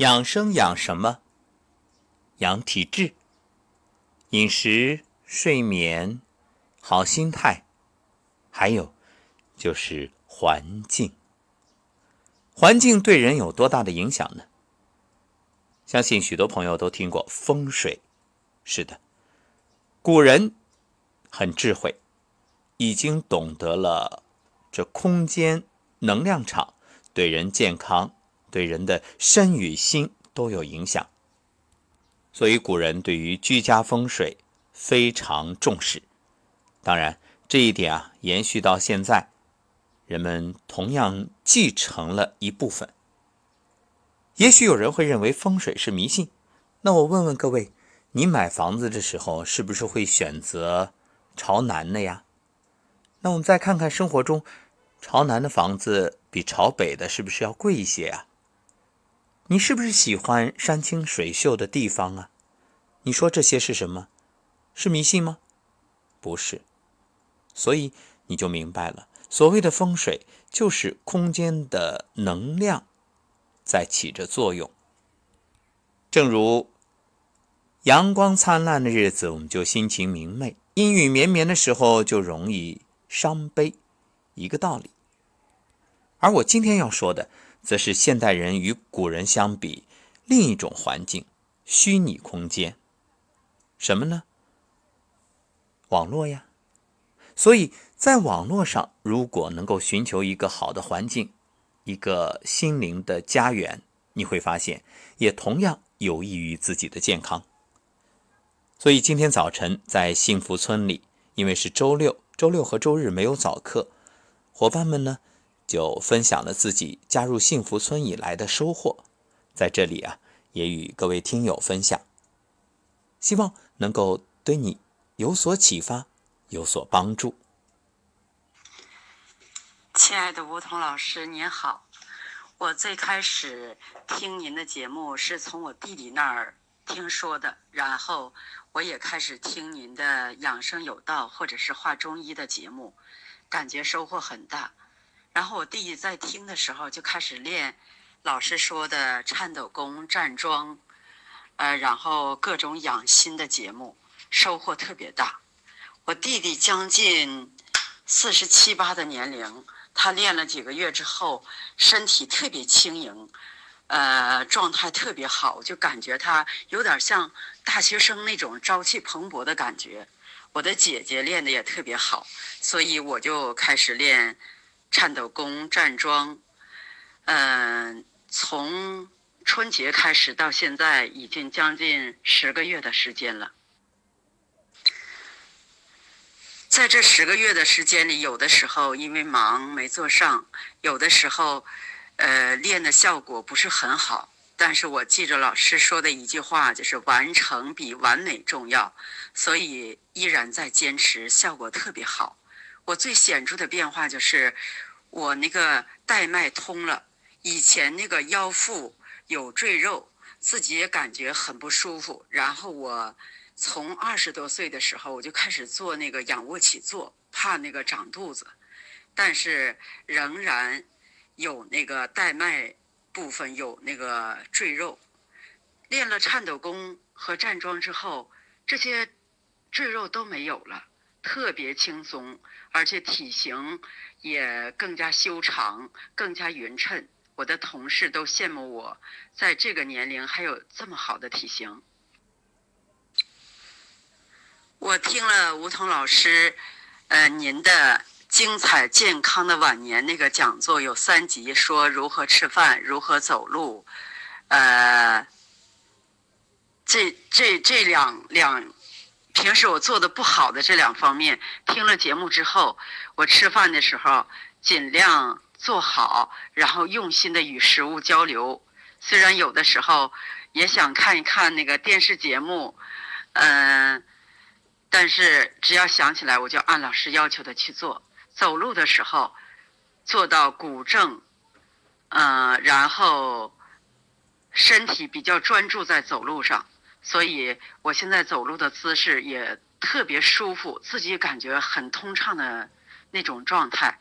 养生养什么？养体质、饮食、睡眠、好心态，还有就是环境。环境对人有多大的影响呢？相信许多朋友都听过风水。是的，古人很智慧，已经懂得了这空间能量场对人健康、对人的身与心都有影响，所以古人对于居家风水非常重视。当然，这一点啊，延续到现在，人们同样继承了一部分。也许有人会认为风水是迷信，那我问问各位。你买房子的时候是不是会选择朝南的呀？那我们再看看生活中，朝南的房子比朝北的是不是要贵一些啊？你是不是喜欢山清水秀的地方啊？你说这些是什么？是迷信吗？不是。所以你就明白了，所谓的风水就是空间的能量在起着作用，正如。阳光灿烂的日子，我们就心情明媚；阴雨绵绵的时候，就容易伤悲，一个道理。而我今天要说的，则是现代人与古人相比另一种环境——虚拟空间。什么呢？网络呀。所以在网络上，如果能够寻求一个好的环境，一个心灵的家园，你会发现，也同样有益于自己的健康。所以今天早晨在幸福村里，因为是周六，周六和周日没有早课，伙伴们呢就分享了自己加入幸福村以来的收获，在这里啊也与各位听友分享，希望能够对你有所启发，有所帮助。亲爱的吴桐老师您好，我最开始听您的节目是从我弟弟那儿听说的，然后。我也开始听您的养生有道或者是画中医的节目，感觉收获很大。然后我弟弟在听的时候就开始练老师说的颤抖功、站桩，呃，然后各种养心的节目，收获特别大。我弟弟将近四十七八的年龄，他练了几个月之后，身体特别轻盈。呃，状态特别好，就感觉他有点像大学生那种朝气蓬勃的感觉。我的姐姐练的也特别好，所以我就开始练颤抖功、站桩。嗯，从春节开始到现在，已经将近十个月的时间了。在这十个月的时间里，有的时候因为忙没做上，有的时候。呃，练的效果不是很好，但是我记着老师说的一句话，就是完成比完美重要，所以依然在坚持，效果特别好。我最显著的变化就是，我那个带脉通了，以前那个腰腹有赘肉，自己也感觉很不舒服。然后我从二十多岁的时候，我就开始做那个仰卧起坐，怕那个长肚子，但是仍然。有那个带脉部分有那个赘肉，练了颤抖功和站桩之后，这些赘肉都没有了，特别轻松，而且体型也更加修长，更加匀称。我的同事都羡慕我，在这个年龄还有这么好的体型。我听了吴桐老师，呃，您的。精彩健康的晚年那个讲座有三集，说如何吃饭，如何走路，呃，这这这两两，平时我做的不好的这两方面，听了节目之后，我吃饭的时候尽量做好，然后用心的与食物交流。虽然有的时候也想看一看那个电视节目，嗯，但是只要想起来，我就按老师要求的去做。走路的时候，做到骨正，嗯，然后身体比较专注在走路上，所以我现在走路的姿势也特别舒服，自己感觉很通畅的那种状态。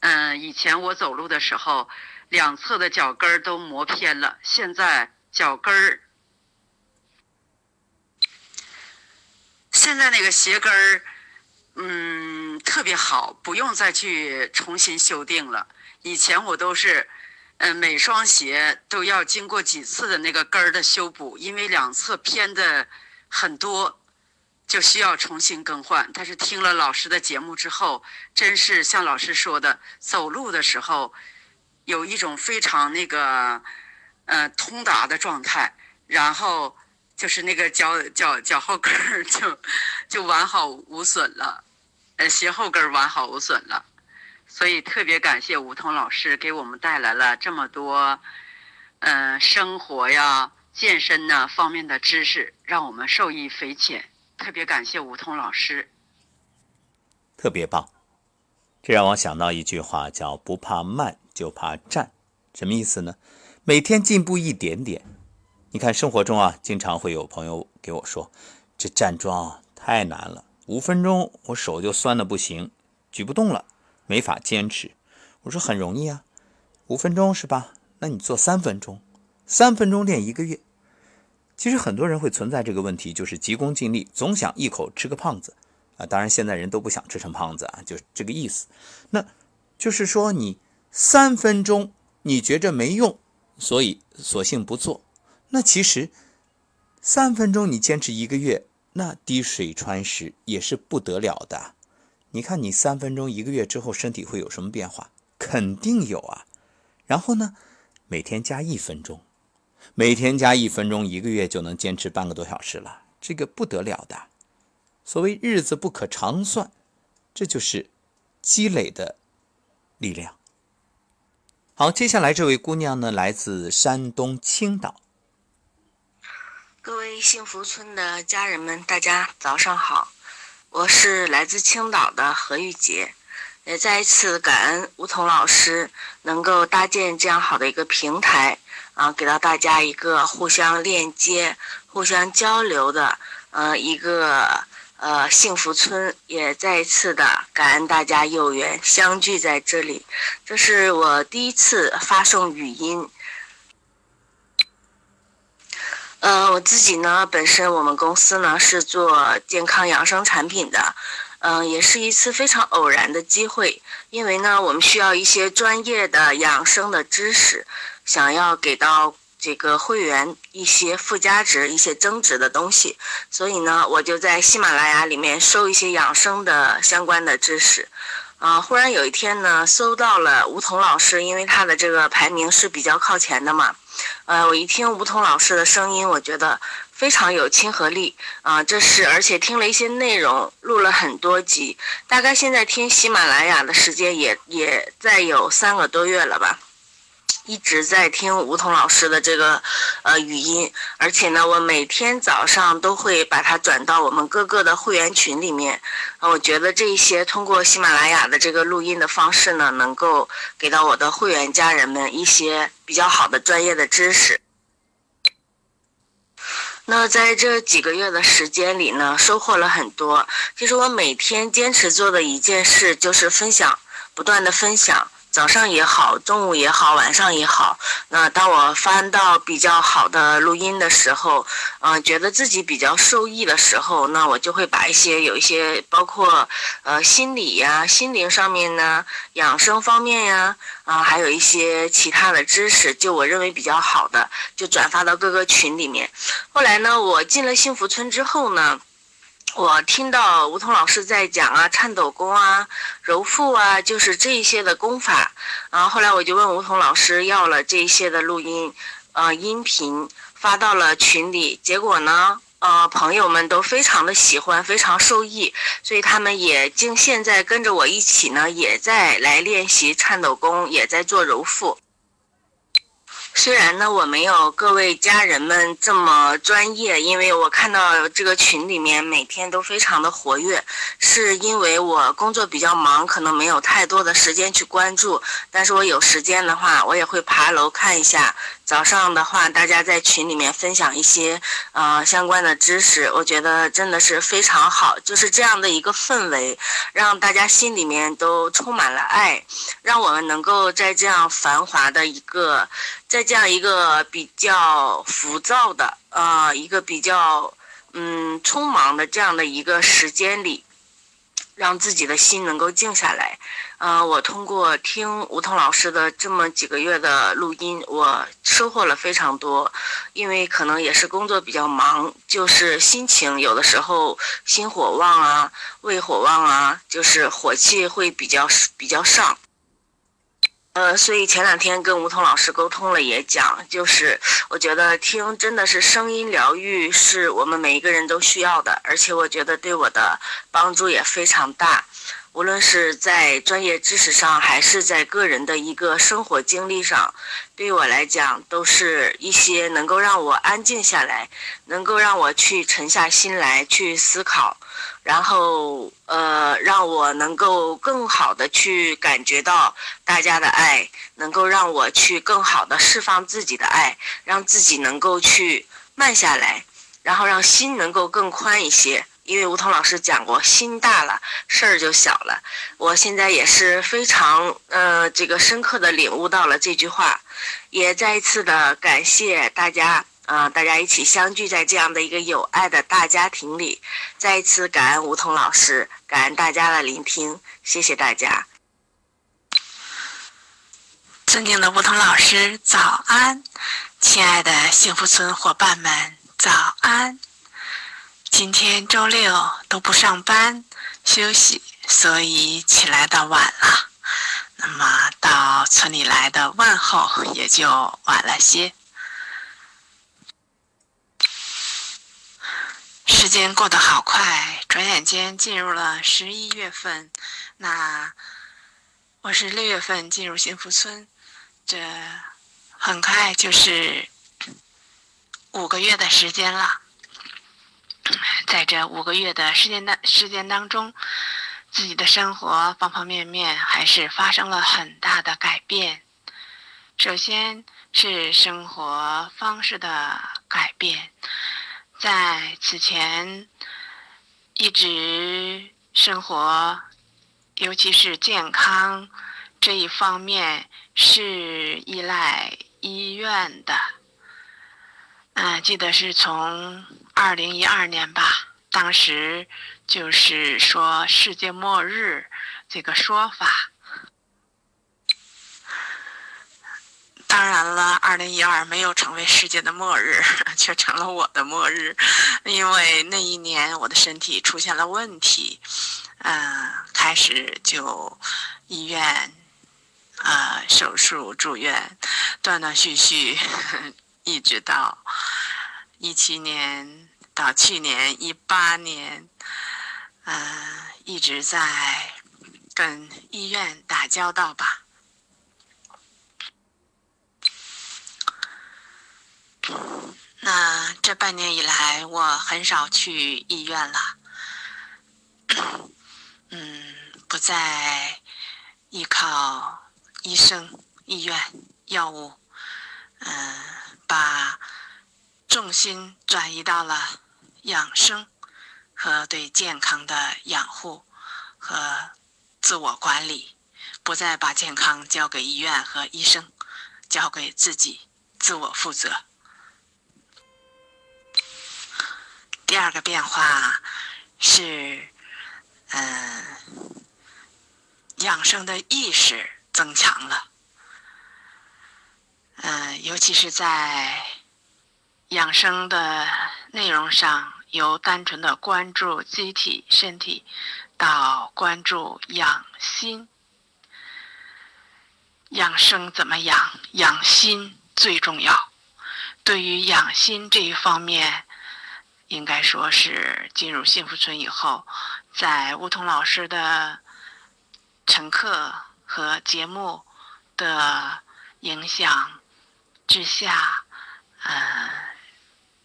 嗯，以前我走路的时候，两侧的脚跟儿都磨偏了，现在脚跟儿。现在那个鞋跟儿，嗯，特别好，不用再去重新修订了。以前我都是，嗯，每双鞋都要经过几次的那个跟儿的修补，因为两侧偏的很多，就需要重新更换。但是听了老师的节目之后，真是像老师说的，走路的时候有一种非常那个，呃，通达的状态，然后。就是那个脚脚脚后跟儿 就就完好无损了，呃，鞋后跟儿完好无损了，所以特别感谢吴桐老师给我们带来了这么多，嗯，生活呀、健身呐方面的知识，让我们受益匪浅。特别感谢吴桐老师，特别棒。这让我想到一句话，叫“不怕慢，就怕站”，什么意思呢？每天进步一点点。你看生活中啊，经常会有朋友给我说，这站桩太难了，五分钟我手就酸的不行，举不动了，没法坚持。我说很容易啊，五分钟是吧？那你做三分钟，三分钟练一个月。其实很多人会存在这个问题，就是急功近利，总想一口吃个胖子啊。当然现在人都不想吃成胖子啊，就是这个意思。那就是说你三分钟你觉着没用，所以索性不做。那其实，三分钟你坚持一个月，那滴水穿石也是不得了的。你看你三分钟一个月之后身体会有什么变化？肯定有啊。然后呢，每天加一分钟，每天加一分钟，一个月就能坚持半个多小时了，这个不得了的。所谓日子不可长算，这就是积累的力量。好，接下来这位姑娘呢，来自山东青岛。各位幸福村的家人们，大家早上好！我是来自青岛的何玉洁，也再一次感恩吴桐老师能够搭建这样好的一个平台，啊，给到大家一个互相链接、互相交流的，呃，一个呃幸福村。也再一次的感恩大家有缘相聚在这里，这是我第一次发送语音。呃，我自己呢，本身我们公司呢是做健康养生产品的，嗯，也是一次非常偶然的机会，因为呢，我们需要一些专业的养生的知识，想要给到这个会员一些附加值、一些增值的东西，所以呢，我就在喜马拉雅里面搜一些养生的相关的知识，啊，忽然有一天呢，搜到了吴桐老师，因为他的这个排名是比较靠前的嘛。呃，我一听吴桐老师的声音，我觉得非常有亲和力啊！这是而且听了一些内容，录了很多集，大概现在听喜马拉雅的时间也也在有三个多月了吧。一直在听吴桐老师的这个呃语音，而且呢，我每天早上都会把它转到我们各个的会员群里面。啊，我觉得这一些通过喜马拉雅的这个录音的方式呢，能够给到我的会员家人们一些比较好的专业的知识。那在这几个月的时间里呢，收获了很多。其实我每天坚持做的一件事就是分享，不断的分享。早上也好，中午也好，晚上也好，那当我翻到比较好的录音的时候，嗯，觉得自己比较受益的时候，那我就会把一些有一些包括呃心理呀、心灵上面呢、养生方面呀，啊，还有一些其他的知识，就我认为比较好的，就转发到各个群里面。后来呢，我进了幸福村之后呢。我听到吴桐老师在讲啊，颤抖功啊，揉腹啊，就是这一些的功法。然后后来我就问吴桐老师要了这一些的录音，呃，音频发到了群里。结果呢，呃，朋友们都非常的喜欢，非常受益，所以他们也竟现在跟着我一起呢，也在来练习颤抖功，也在做揉腹。虽然呢，我没有各位家人们这么专业，因为我看到这个群里面每天都非常的活跃，是因为我工作比较忙，可能没有太多的时间去关注。但是我有时间的话，我也会爬楼看一下。早上的话，大家在群里面分享一些呃相关的知识，我觉得真的是非常好。就是这样的一个氛围，让大家心里面都充满了爱，让我们能够在这样繁华的一个。在这样一个比较浮躁的，呃，一个比较嗯匆忙的这样的一个时间里，让自己的心能够静下来。呃，我通过听吴桐老师的这么几个月的录音，我收获了非常多。因为可能也是工作比较忙，就是心情有的时候心火旺啊，胃火旺啊，就是火气会比较比较上。呃，所以前两天跟吴桐老师沟通了，也讲，就是我觉得听真的是声音疗愈，是我们每一个人都需要的，而且我觉得对我的帮助也非常大。无论是在专业知识上，还是在个人的一个生活经历上，对我来讲，都是一些能够让我安静下来，能够让我去沉下心来去思考，然后呃，让我能够更好的去感觉到大家的爱，能够让我去更好的释放自己的爱，让自己能够去慢下来，然后让心能够更宽一些。因为吴桐老师讲过，心大了，事儿就小了。我现在也是非常呃，这个深刻的领悟到了这句话，也再一次的感谢大家啊，大家一起相聚在这样的一个有爱的大家庭里，再一次感恩吴桐老师，感恩大家的聆听，谢谢大家。尊敬的吴桐老师，早安！亲爱的幸福村伙伴们，早安！今天周六都不上班休息，所以起来的晚了。那么到村里来的问候也就晚了些。时间过得好快，转眼间进入了十一月份。那我是六月份进入幸福村，这很快就是五个月的时间了。在这五个月的时间的时间当中，自己的生活方方面面还是发生了很大的改变。首先是生活方式的改变，在此前一直生活，尤其是健康这一方面是依赖医院的。嗯，记得是从。二零一二年吧，当时就是说世界末日这个说法。当然了，二零一二没有成为世界的末日，却成了我的末日，因为那一年我的身体出现了问题，嗯，开始就医院，啊，手术住院，断断续续，一直到一七年。到去年一八年，嗯，一直在跟医院打交道吧。那这半年以来，我很少去医院了，嗯，不再依靠医生、医院、药物，嗯，把重心转移到了。养生和对健康的养护和自我管理，不再把健康交给医院和医生，交给自己自我负责。第二个变化是，嗯，养生的意识增强了，嗯，尤其是在养生的。内容上由单纯的关注机体身体，到关注养心、养生怎么养，养心最重要。对于养心这一方面，应该说是进入幸福村以后，在梧桐老师的晨课和节目的影响之下，嗯。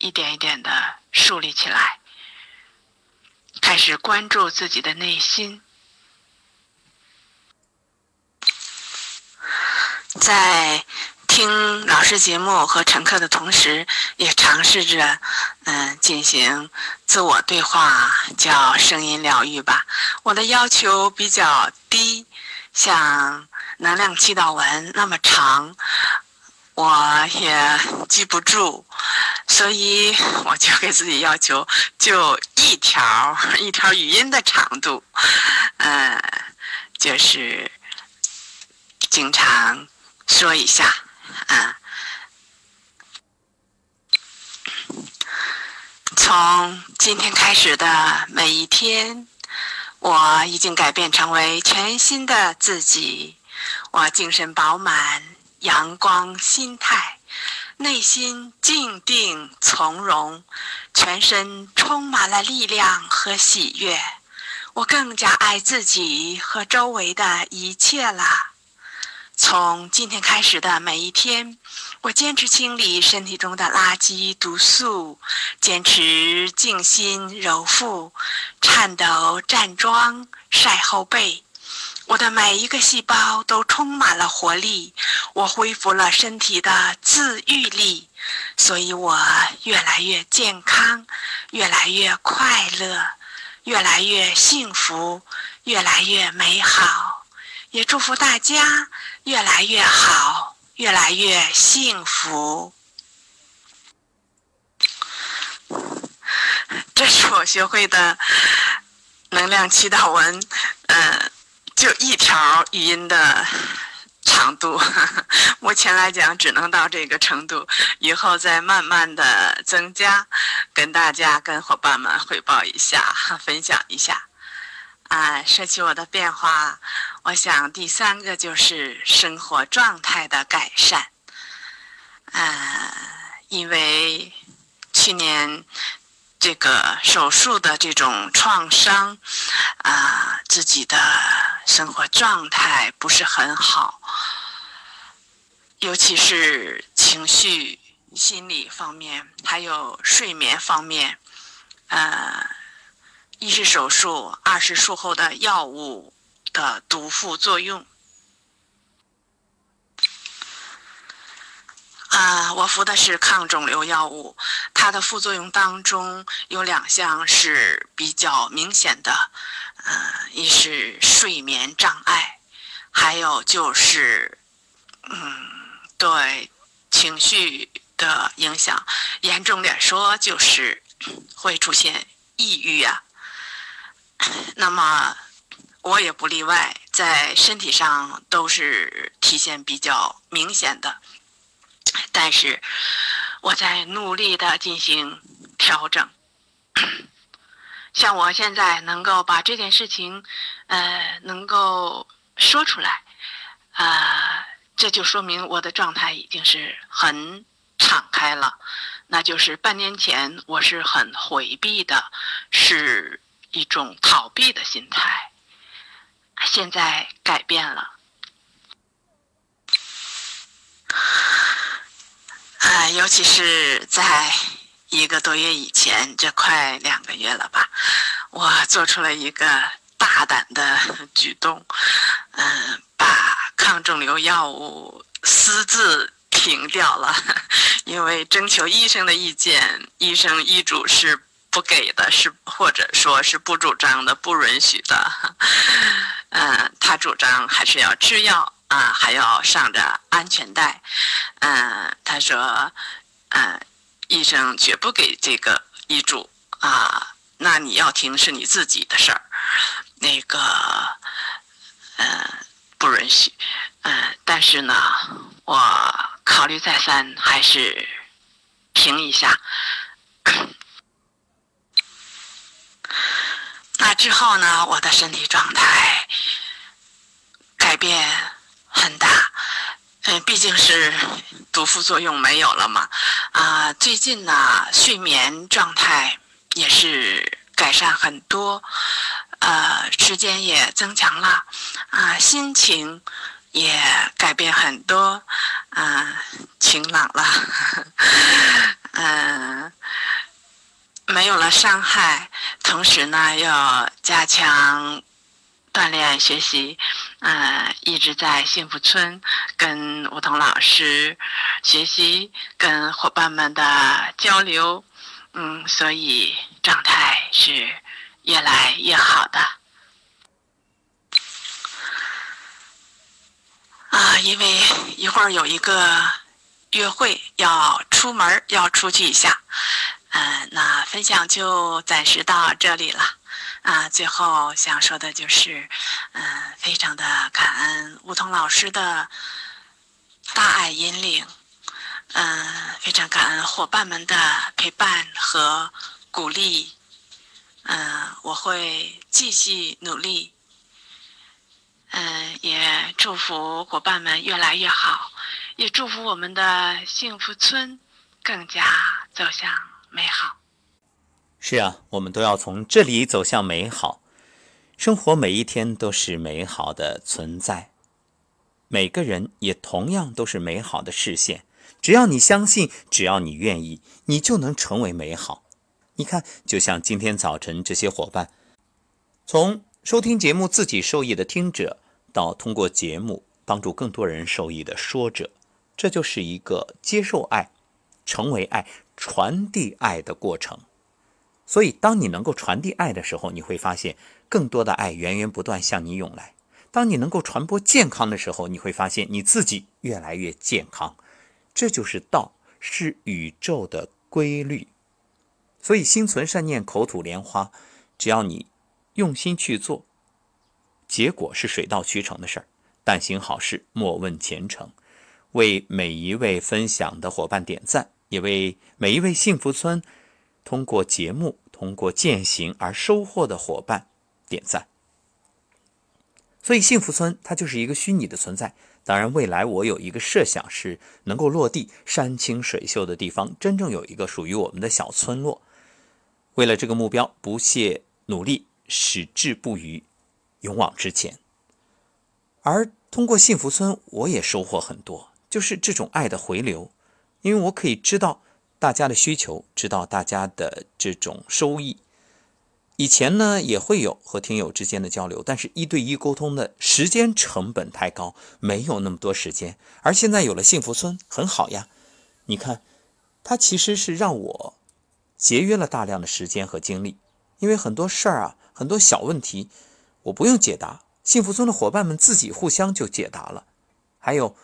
一点一点的树立起来，开始关注自己的内心，在听老师节目和乘客的同时，也尝试着嗯进行自我对话，叫声音疗愈吧。我的要求比较低，像能量祈祷文那么长。我也记不住，所以我就给自己要求，就一条一条语音的长度，呃，就是经常说一下啊。从今天开始的每一天，我已经改变成为全新的自己，我精神饱满。阳光心态，内心静定从容，全身充满了力量和喜悦。我更加爱自己和周围的一切了。从今天开始的每一天，我坚持清理身体中的垃圾毒素，坚持静心揉腹，颤抖站桩晒后背。我的每一个细胞都充满了活力，我恢复了身体的自愈力，所以我越来越健康，越来越快乐，越来越幸福，越来越美好。也祝福大家越来越好，越来越幸福。这是我学会的能量祈祷文，嗯。就一条语音的长度，目前来讲只能到这个程度，以后再慢慢的增加，跟大家、跟伙伴们汇报一下，分享一下。啊，说起我的变化，我想第三个就是生活状态的改善。啊，因为去年。这个手术的这种创伤，啊，自己的生活状态不是很好，尤其是情绪、心理方面，还有睡眠方面，呃，一是手术，二是术后的药物的毒副作用。啊，我服的是抗肿瘤药物，它的副作用当中有两项是比较明显的，呃，一是睡眠障碍，还有就是，嗯，对情绪的影响，严重点说就是会出现抑郁啊。那么我也不例外，在身体上都是体现比较明显的。但是我在努力的进行调整，像我现在能够把这件事情，呃，能够说出来，啊，这就说明我的状态已经是很敞开了。那就是半年前我是很回避的，是一种逃避的心态，现在改变了。啊，尤其是在一个多月以前，这快两个月了吧，我做出了一个大胆的举动，嗯，把抗肿瘤药物私自停掉了，因为征求医生的意见，医生医嘱是不给的，是或者说是不主张的，不允许的，嗯，他主张还是要吃药。啊，还要上着安全带，嗯，他说，嗯，医生绝不给这个医嘱啊，那你要听是你自己的事儿，那个，嗯，不允许，嗯，但是呢，我考虑再三，还是停一下。那之后呢，我的身体状态改变。很大，嗯，毕竟是毒副作用没有了嘛，啊，最近呢，睡眠状态也是改善很多，呃，时间也增强了，啊，心情也改变很多，啊，晴朗了，嗯，没有了伤害，同时呢，要加强。锻炼学习，嗯，一直在幸福村跟梧桐老师学习，跟伙伴们的交流，嗯，所以状态是越来越好的。啊，因为一会儿有一个约会，要出门，要出去一下。嗯，那分享就暂时到这里了。啊，最后想说的就是，嗯，非常的感恩吴桐老师的大爱引领，嗯，非常感恩伙伴们的陪伴和鼓励。嗯，我会继续努力。嗯，也祝福伙伴们越来越好，也祝福我们的幸福村更加走向美好。是啊，我们都要从这里走向美好。生活每一天都是美好的存在，每个人也同样都是美好的视线。只要你相信，只要你愿意，你就能成为美好。你看，就像今天早晨这些伙伴，从收听节目自己受益的听者，到通过节目帮助更多人受益的说者，这就是一个接受爱、成为爱、传递爱的过程。所以，当你能够传递爱的时候，你会发现更多的爱源源不断向你涌来。当你能够传播健康的时候，你会发现你自己越来越健康。这就是道，是宇宙的规律。所以，心存善念，口吐莲花。只要你用心去做，结果是水到渠成的事儿。但行好事，莫问前程。为每一位分享的伙伴点赞，也为每一位幸福村。通过节目，通过践行而收获的伙伴点赞。所以，幸福村它就是一个虚拟的存在。当然，未来我有一个设想是能够落地，山清水秀的地方，真正有一个属于我们的小村落。为了这个目标，不懈努力，矢志不渝，勇往直前。而通过幸福村，我也收获很多，就是这种爱的回流，因为我可以知道。大家的需求，知道大家的这种收益。以前呢也会有和听友之间的交流，但是一对一沟通的时间成本太高，没有那么多时间。而现在有了幸福村，很好呀。你看，它其实是让我节约了大量的时间和精力，因为很多事儿啊，很多小问题，我不用解答，幸福村的伙伴们自己互相就解答了。还有。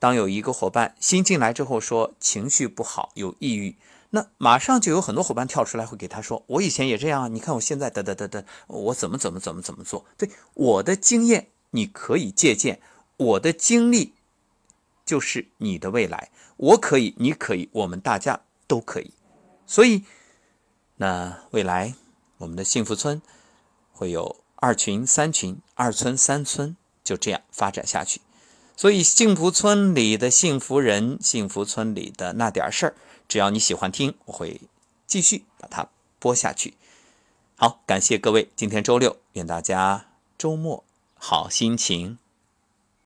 当有一个伙伴新进来之后说情绪不好、有抑郁，那马上就有很多伙伴跳出来会给他说：“我以前也这样，你看我现在得得得得，我怎么怎么怎么怎么做？”对我的经验你可以借鉴，我的经历就是你的未来，我可以，你可以，我们大家都可以。所以，那未来我们的幸福村会有二群、三群、二村、三村，就这样发展下去。所以，幸福村里的幸福人，幸福村里的那点事儿，只要你喜欢听，我会继续把它播下去。好，感谢各位，今天周六，愿大家周末好心情。